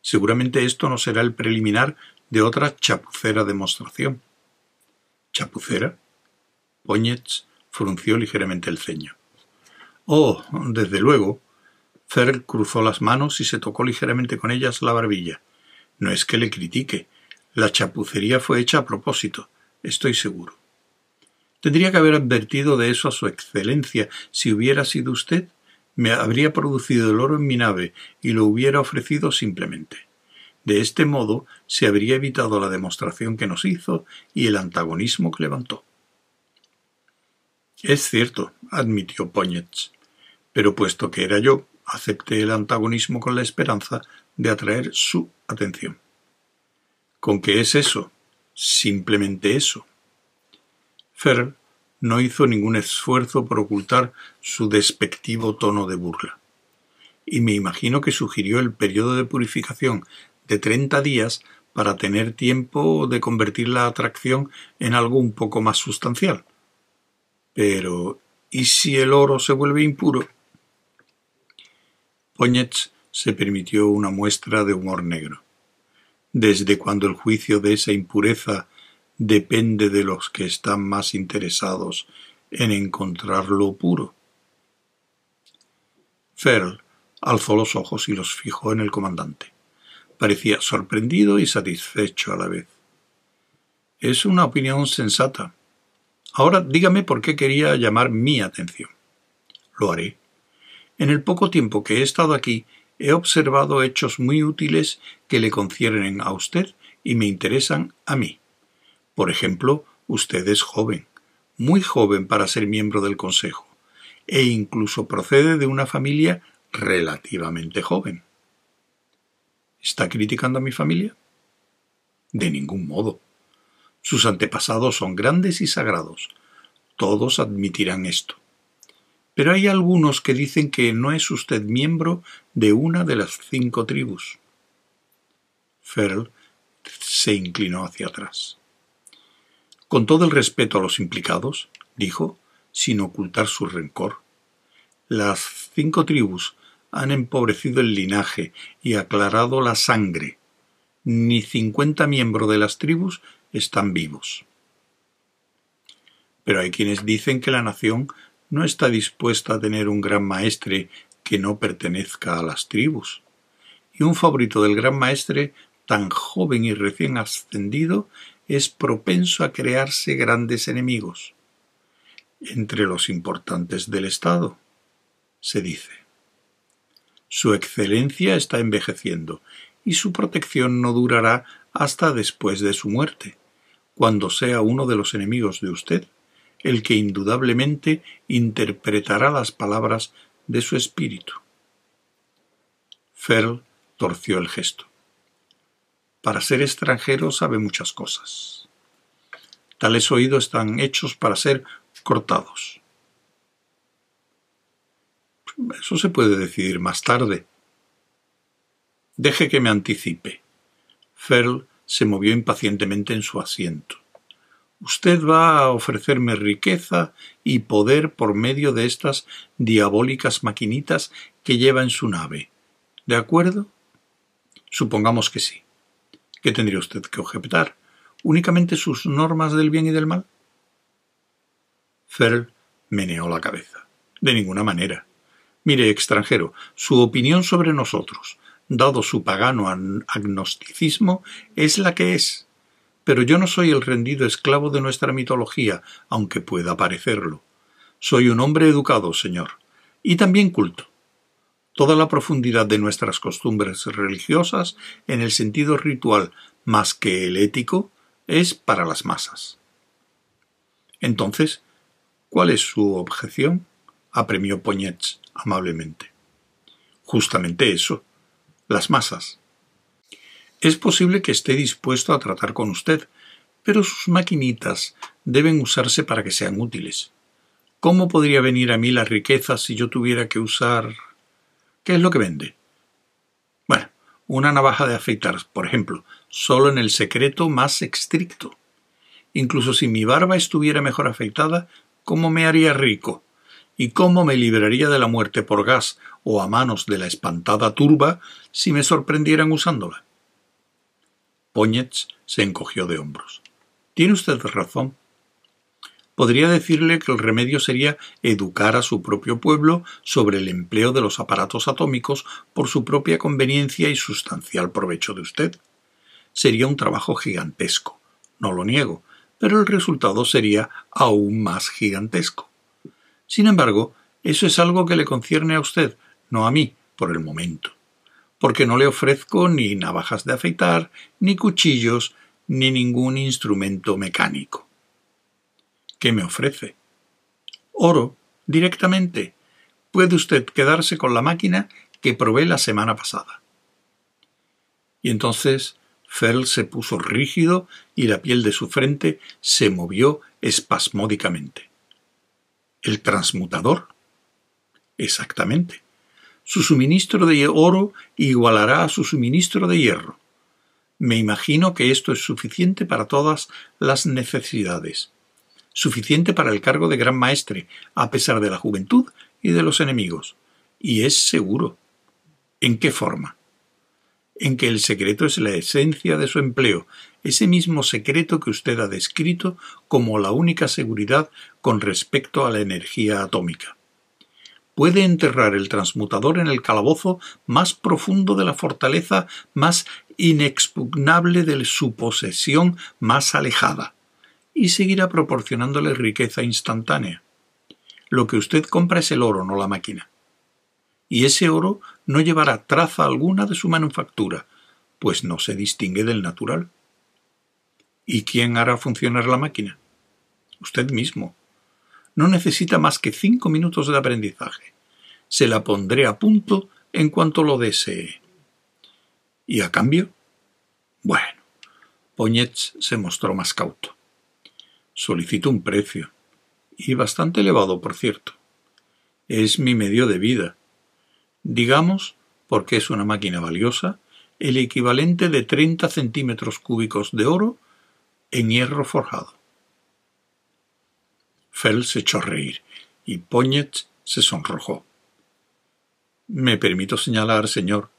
Seguramente esto no será el preliminar de otra chapucera demostración. ¿Chapucera? Poñets frunció ligeramente el ceño. Oh, desde luego. Ferl cruzó las manos y se tocó ligeramente con ellas la barbilla. No es que le critique. La chapucería fue hecha a propósito, estoy seguro. Tendría que haber advertido de eso a su excelencia si hubiera sido usted me habría producido el oro en mi nave y lo hubiera ofrecido simplemente. De este modo se habría evitado la demostración que nos hizo y el antagonismo que levantó. Es cierto, admitió Poñets, pero puesto que era yo, acepté el antagonismo con la esperanza de atraer su atención. ¿Con qué es eso? Simplemente eso. Ferr no hizo ningún esfuerzo por ocultar su despectivo tono de burla. Y me imagino que sugirió el periodo de purificación de treinta días para tener tiempo de convertir la atracción en algo un poco más sustancial. Pero, ¿y si el oro se vuelve impuro? Poñets se permitió una muestra de humor negro. Desde cuando el juicio de esa impureza depende de los que están más interesados en encontrarlo puro. Ferl alzó los ojos y los fijó en el comandante. Parecía sorprendido y satisfecho a la vez. Es una opinión sensata. Ahora dígame por qué quería llamar mi atención. Lo haré. En el poco tiempo que he estado aquí, he observado hechos muy útiles que le concierne a usted y me interesan a mí. Por ejemplo, usted es joven, muy joven para ser miembro del Consejo, e incluso procede de una familia relativamente joven. ¿Está criticando a mi familia? De ningún modo. Sus antepasados son grandes y sagrados. Todos admitirán esto. Pero hay algunos que dicen que no es usted miembro de una de las cinco tribus. Ferl se inclinó hacia atrás. Con todo el respeto a los implicados, dijo, sin ocultar su rencor, las cinco tribus han empobrecido el linaje y aclarado la sangre. Ni cincuenta miembros de las tribus están vivos. Pero hay quienes dicen que la nación no está dispuesta a tener un gran maestre que no pertenezca a las tribus. Y un favorito del gran maestre, tan joven y recién ascendido, es propenso a crearse grandes enemigos entre los importantes del Estado, se dice. Su excelencia está envejeciendo y su protección no durará hasta después de su muerte, cuando sea uno de los enemigos de usted el que indudablemente interpretará las palabras de su espíritu. Ferl torció el gesto. Para ser extranjero sabe muchas cosas. Tales oídos están hechos para ser cortados. Eso se puede decidir más tarde. Deje que me anticipe. Ferl se movió impacientemente en su asiento. Usted va a ofrecerme riqueza y poder por medio de estas diabólicas maquinitas que lleva en su nave. ¿De acuerdo? Supongamos que sí. ¿Qué tendría usted que objetar? ¿Únicamente sus normas del bien y del mal? Ferl meneó la cabeza. De ninguna manera. Mire, extranjero, su opinión sobre nosotros, dado su pagano agnosticismo, es la que es. Pero yo no soy el rendido esclavo de nuestra mitología, aunque pueda parecerlo. Soy un hombre educado, señor, y también culto toda la profundidad de nuestras costumbres religiosas en el sentido ritual más que el ético es para las masas. Entonces, ¿cuál es su objeción? apremió Poñets amablemente. Justamente eso, las masas. Es posible que esté dispuesto a tratar con usted, pero sus maquinitas deben usarse para que sean útiles. ¿Cómo podría venir a mí la riqueza si yo tuviera que usar... ¿Qué es lo que vende? Bueno, una navaja de afeitar, por ejemplo, solo en el secreto más estricto. Incluso si mi barba estuviera mejor afeitada, ¿cómo me haría rico? ¿Y cómo me libraría de la muerte por gas o a manos de la espantada turba si me sorprendieran usándola? Póñez se encogió de hombros. Tiene usted razón. Podría decirle que el remedio sería educar a su propio pueblo sobre el empleo de los aparatos atómicos por su propia conveniencia y sustancial provecho de usted. Sería un trabajo gigantesco, no lo niego, pero el resultado sería aún más gigantesco. Sin embargo, eso es algo que le concierne a usted, no a mí, por el momento, porque no le ofrezco ni navajas de afeitar, ni cuchillos, ni ningún instrumento mecánico. ¿Qué me ofrece? Oro, directamente. Puede usted quedarse con la máquina que probé la semana pasada. Y entonces Fell se puso rígido y la piel de su frente se movió espasmódicamente. ¿El transmutador? Exactamente. Su suministro de oro igualará a su suministro de hierro. Me imagino que esto es suficiente para todas las necesidades. Suficiente para el cargo de gran maestre, a pesar de la juventud y de los enemigos. Y es seguro. ¿En qué forma? En que el secreto es la esencia de su empleo, ese mismo secreto que usted ha descrito como la única seguridad con respecto a la energía atómica. Puede enterrar el transmutador en el calabozo más profundo de la fortaleza más inexpugnable de su posesión más alejada, y seguirá proporcionándole riqueza instantánea. Lo que usted compra es el oro, no la máquina y ese oro no llevará traza alguna de su manufactura, pues no se distingue del natural. ¿Y quién hará funcionar la máquina? Usted mismo. No necesita más que cinco minutos de aprendizaje. Se la pondré a punto en cuanto lo desee. ¿Y a cambio? Bueno, Poñetz se mostró más cauto. Solicito un precio, y bastante elevado, por cierto. Es mi medio de vida, digamos, porque es una máquina valiosa, el equivalente de 30 centímetros cúbicos de oro en hierro forjado. Fell se echó a reír y Poñet se sonrojó. Me permito señalar, señor,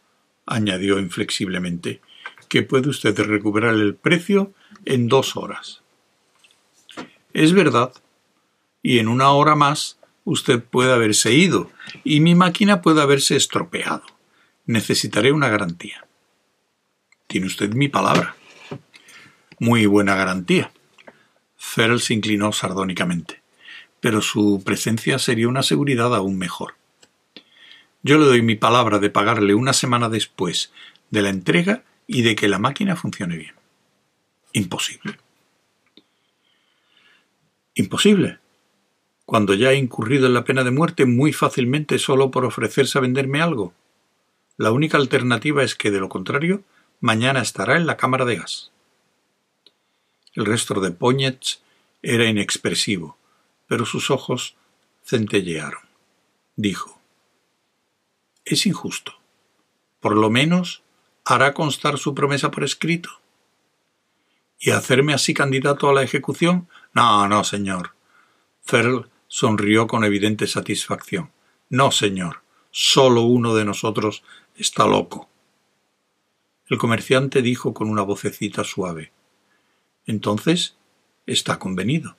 añadió inflexiblemente, que puede usted recuperar el precio en dos horas. Es verdad, y en una hora más usted puede haberse ido y mi máquina puede haberse estropeado. Necesitaré una garantía. Tiene usted mi palabra. Muy buena garantía. Ferrell se inclinó sardónicamente, pero su presencia sería una seguridad aún mejor. Yo le doy mi palabra de pagarle una semana después de la entrega y de que la máquina funcione bien. Imposible. Imposible cuando ya he incurrido en la pena de muerte muy fácilmente solo por ofrecerse a venderme algo? La única alternativa es que, de lo contrario, mañana estará en la cámara de gas. El resto de Poñetz era inexpresivo, pero sus ojos centellearon. Dijo: Es injusto. Por lo menos hará constar su promesa por escrito. ¿Y hacerme así candidato a la ejecución? No, no, señor. Ferl sonrió con evidente satisfacción. No, señor, solo uno de nosotros está loco. El comerciante dijo con una vocecita suave. Entonces, está convenido.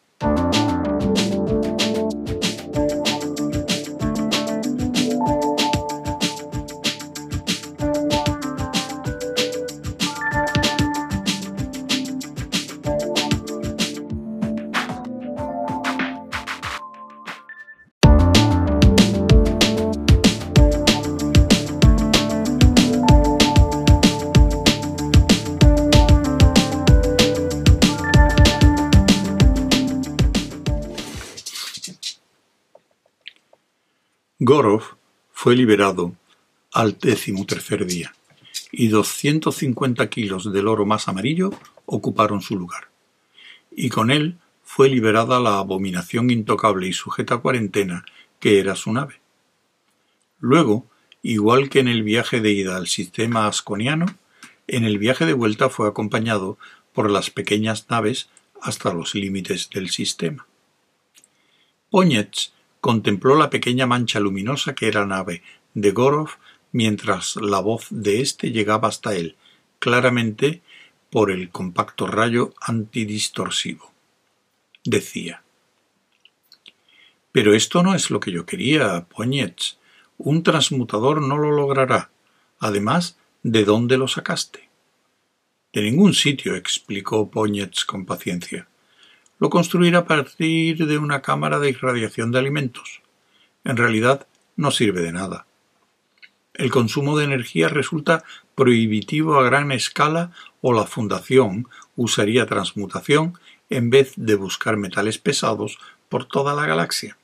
Fue liberado al décimo tercer día, y doscientos cincuenta kilos del oro más amarillo ocuparon su lugar. Y con él fue liberada la abominación intocable y sujeta a cuarentena que era su nave. Luego, igual que en el viaje de ida al sistema asconiano, en el viaje de vuelta fue acompañado por las pequeñas naves hasta los límites del sistema. Póñez contempló la pequeña mancha luminosa que era nave de Gorov mientras la voz de éste llegaba hasta él, claramente por el compacto rayo antidistorsivo. Decía Pero esto no es lo que yo quería, Poñetz. Un transmutador no lo logrará. Además, ¿de dónde lo sacaste? De ningún sitio, explicó Poñetz con paciencia. Lo construirá a partir de una cámara de irradiación de alimentos. En realidad, no sirve de nada. El consumo de energía resulta prohibitivo a gran escala o la Fundación usaría transmutación en vez de buscar metales pesados por toda la galaxia.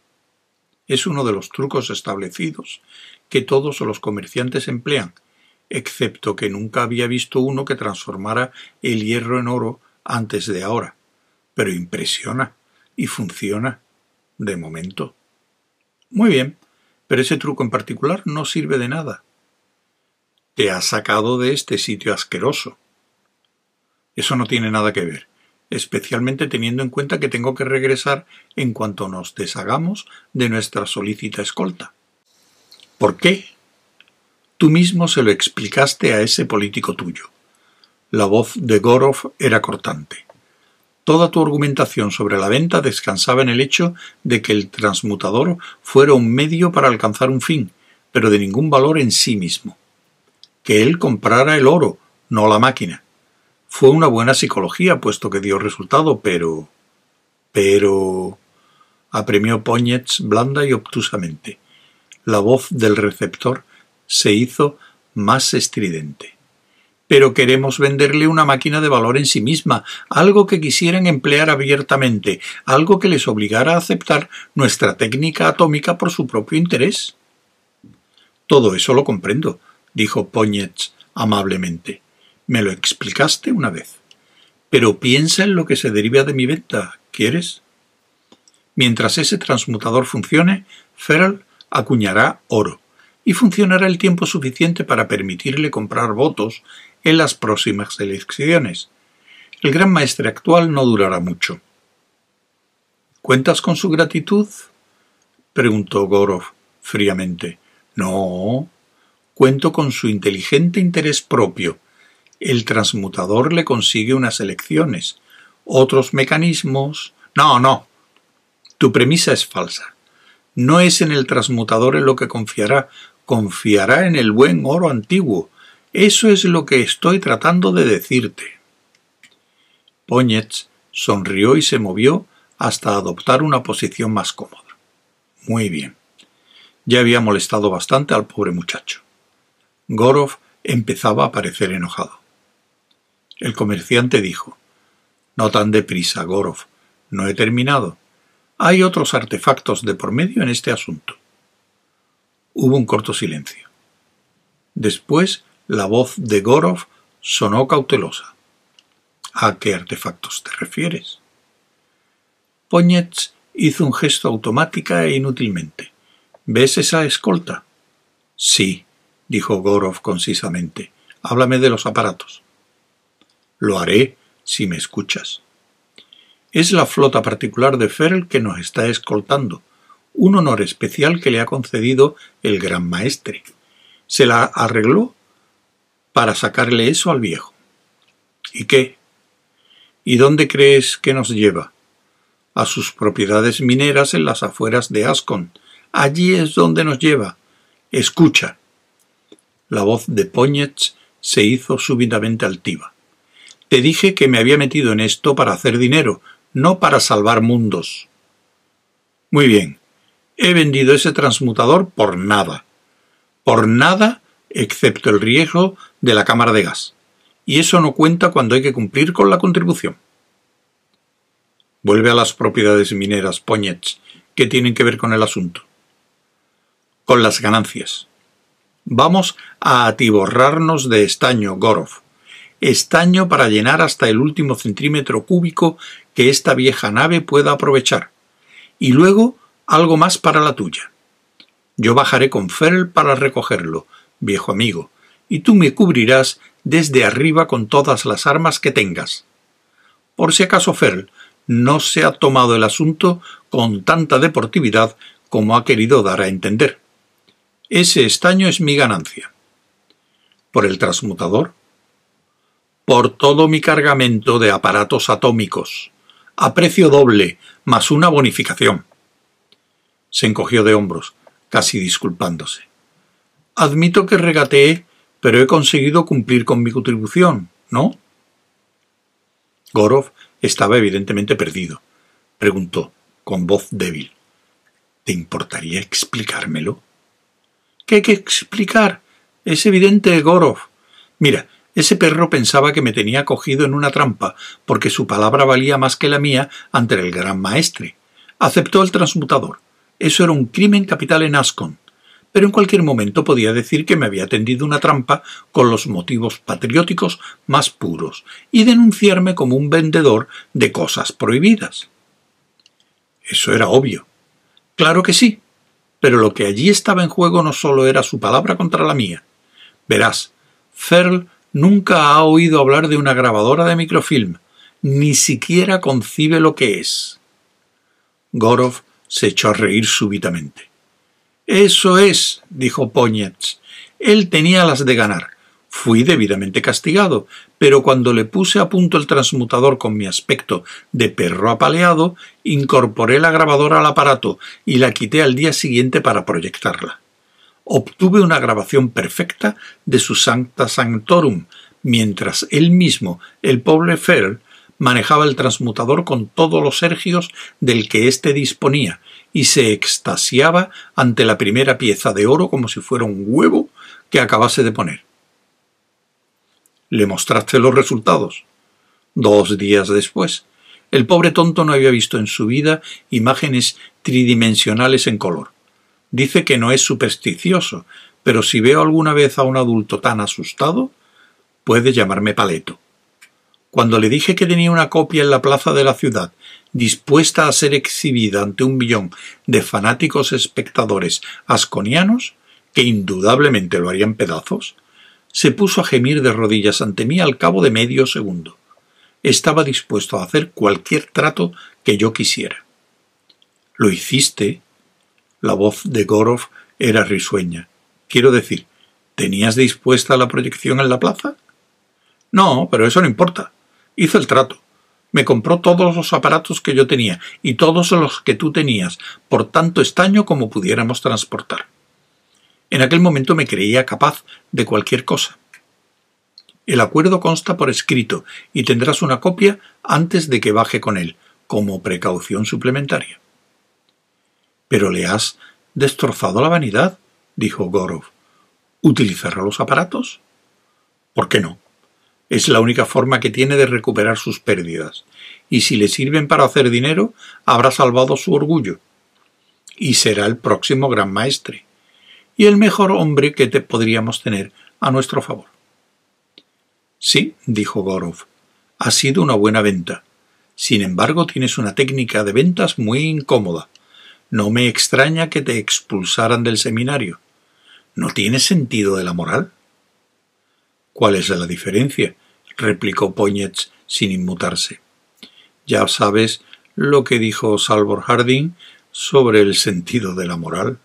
Es uno de los trucos establecidos que todos los comerciantes emplean, excepto que nunca había visto uno que transformara el hierro en oro antes de ahora. Pero impresiona y funciona. De momento. Muy bien, pero ese truco en particular no sirve de nada. Te ha sacado de este sitio asqueroso. Eso no tiene nada que ver, especialmente teniendo en cuenta que tengo que regresar en cuanto nos deshagamos de nuestra solícita escolta. ¿Por qué? Tú mismo se lo explicaste a ese político tuyo. La voz de Gorov era cortante. Toda tu argumentación sobre la venta descansaba en el hecho de que el transmutador fuera un medio para alcanzar un fin, pero de ningún valor en sí mismo. Que él comprara el oro, no la máquina. Fue una buena psicología, puesto que dio resultado, pero. pero. apremió Póñez blanda y obtusamente. La voz del receptor se hizo más estridente pero queremos venderle una máquina de valor en sí misma, algo que quisieran emplear abiertamente, algo que les obligara a aceptar nuestra técnica atómica por su propio interés. Todo eso lo comprendo, dijo Póñez amablemente. Me lo explicaste una vez. Pero piensa en lo que se deriva de mi venta, ¿quieres? Mientras ese transmutador funcione, Ferrell acuñará oro y funcionará el tiempo suficiente para permitirle comprar votos en las próximas elecciones. El gran maestre actual no durará mucho. ¿Cuentas con su gratitud? preguntó Gorov fríamente. No, cuento con su inteligente interés propio. El transmutador le consigue unas elecciones. Otros mecanismos. No, no. Tu premisa es falsa. No es en el transmutador en lo que confiará, confiará en el buen oro antiguo, eso es lo que estoy tratando de decirte. Póñez sonrió y se movió hasta adoptar una posición más cómoda. Muy bien. Ya había molestado bastante al pobre muchacho. Gorov empezaba a parecer enojado. El comerciante dijo No tan deprisa, Gorov. No he terminado. Hay otros artefactos de por medio en este asunto. Hubo un corto silencio. Después la voz de Gorov sonó cautelosa. ¿A qué artefactos te refieres? Póñez hizo un gesto automática e inútilmente. ¿Ves esa escolta? Sí, dijo Gorov concisamente. Háblame de los aparatos. Lo haré si me escuchas. Es la flota particular de Ferl que nos está escoltando, un honor especial que le ha concedido el gran maestre. Se la arregló para sacarle eso al viejo. ¿Y qué? ¿Y dónde crees que nos lleva? A sus propiedades mineras en las afueras de Ascon. Allí es donde nos lleva. Escucha. La voz de Póñez se hizo súbitamente altiva. Te dije que me había metido en esto para hacer dinero, no para salvar mundos. Muy bien. He vendido ese transmutador por nada. Por nada excepto el riesgo de la cámara de gas. Y eso no cuenta cuando hay que cumplir con la contribución. Vuelve a las propiedades mineras, Poñets, que tienen que ver con el asunto. Con las ganancias. Vamos a atiborrarnos de estaño, Gorov. Estaño para llenar hasta el último centímetro cúbico que esta vieja nave pueda aprovechar. Y luego algo más para la tuya. Yo bajaré con Ferl para recogerlo, viejo amigo, y tú me cubrirás desde arriba con todas las armas que tengas. Por si acaso Ferl no se ha tomado el asunto con tanta deportividad como ha querido dar a entender. Ese estaño es mi ganancia. ¿Por el transmutador? Por todo mi cargamento de aparatos atómicos, a precio doble, más una bonificación. Se encogió de hombros, casi disculpándose. Admito que regateé, pero he conseguido cumplir con mi contribución, ¿no? Gorov estaba evidentemente perdido. Preguntó, con voz débil. ¿Te importaría explicármelo? ¿Qué hay que explicar? Es evidente, Gorov. Mira, ese perro pensaba que me tenía cogido en una trampa, porque su palabra valía más que la mía ante el gran maestre. Aceptó el transmutador. Eso era un crimen capital en Ascon. Pero en cualquier momento podía decir que me había tendido una trampa con los motivos patrióticos más puros y denunciarme como un vendedor de cosas prohibidas. Eso era obvio. Claro que sí, pero lo que allí estaba en juego no solo era su palabra contra la mía. Verás, Ferl nunca ha oído hablar de una grabadora de microfilm, ni siquiera concibe lo que es. Gorov se echó a reír súbitamente. Eso es, dijo Poñetz. Él tenía las de ganar. Fui debidamente castigado, pero cuando le puse a punto el transmutador con mi aspecto de perro apaleado, incorporé la grabadora al aparato y la quité al día siguiente para proyectarla. Obtuve una grabación perfecta de su Sancta Sanctorum, mientras él mismo, el pobre Ferl, manejaba el transmutador con todos los sergios del que éste disponía y se extasiaba ante la primera pieza de oro como si fuera un huevo que acabase de poner. Le mostraste los resultados. Dos días después, el pobre tonto no había visto en su vida imágenes tridimensionales en color. Dice que no es supersticioso, pero si veo alguna vez a un adulto tan asustado, puede llamarme paleto. Cuando le dije que tenía una copia en la plaza de la ciudad, dispuesta a ser exhibida ante un millón de fanáticos espectadores asconianos, que indudablemente lo harían pedazos, se puso a gemir de rodillas ante mí al cabo de medio segundo. Estaba dispuesto a hacer cualquier trato que yo quisiera. ¿Lo hiciste? La voz de Gorov era risueña. Quiero decir, ¿tenías dispuesta la proyección en la plaza? No, pero eso no importa. Hizo el trato. Me compró todos los aparatos que yo tenía y todos los que tú tenías, por tanto estaño como pudiéramos transportar. En aquel momento me creía capaz de cualquier cosa. El acuerdo consta por escrito y tendrás una copia antes de que baje con él, como precaución suplementaria. Pero le has destrozado la vanidad, dijo Gorov. ¿Utilizará los aparatos? ¿Por qué no? Es la única forma que tiene de recuperar sus pérdidas, y si le sirven para hacer dinero, habrá salvado su orgullo. Y será el próximo gran maestre y el mejor hombre que te podríamos tener a nuestro favor. Sí, dijo Gorov, ha sido una buena venta. Sin embargo, tienes una técnica de ventas muy incómoda. No me extraña que te expulsaran del seminario. ¿No tienes sentido de la moral? ¿Cuál es la diferencia? replicó Poñetz sin inmutarse. Ya sabes lo que dijo Salvor Harding sobre el sentido de la moral.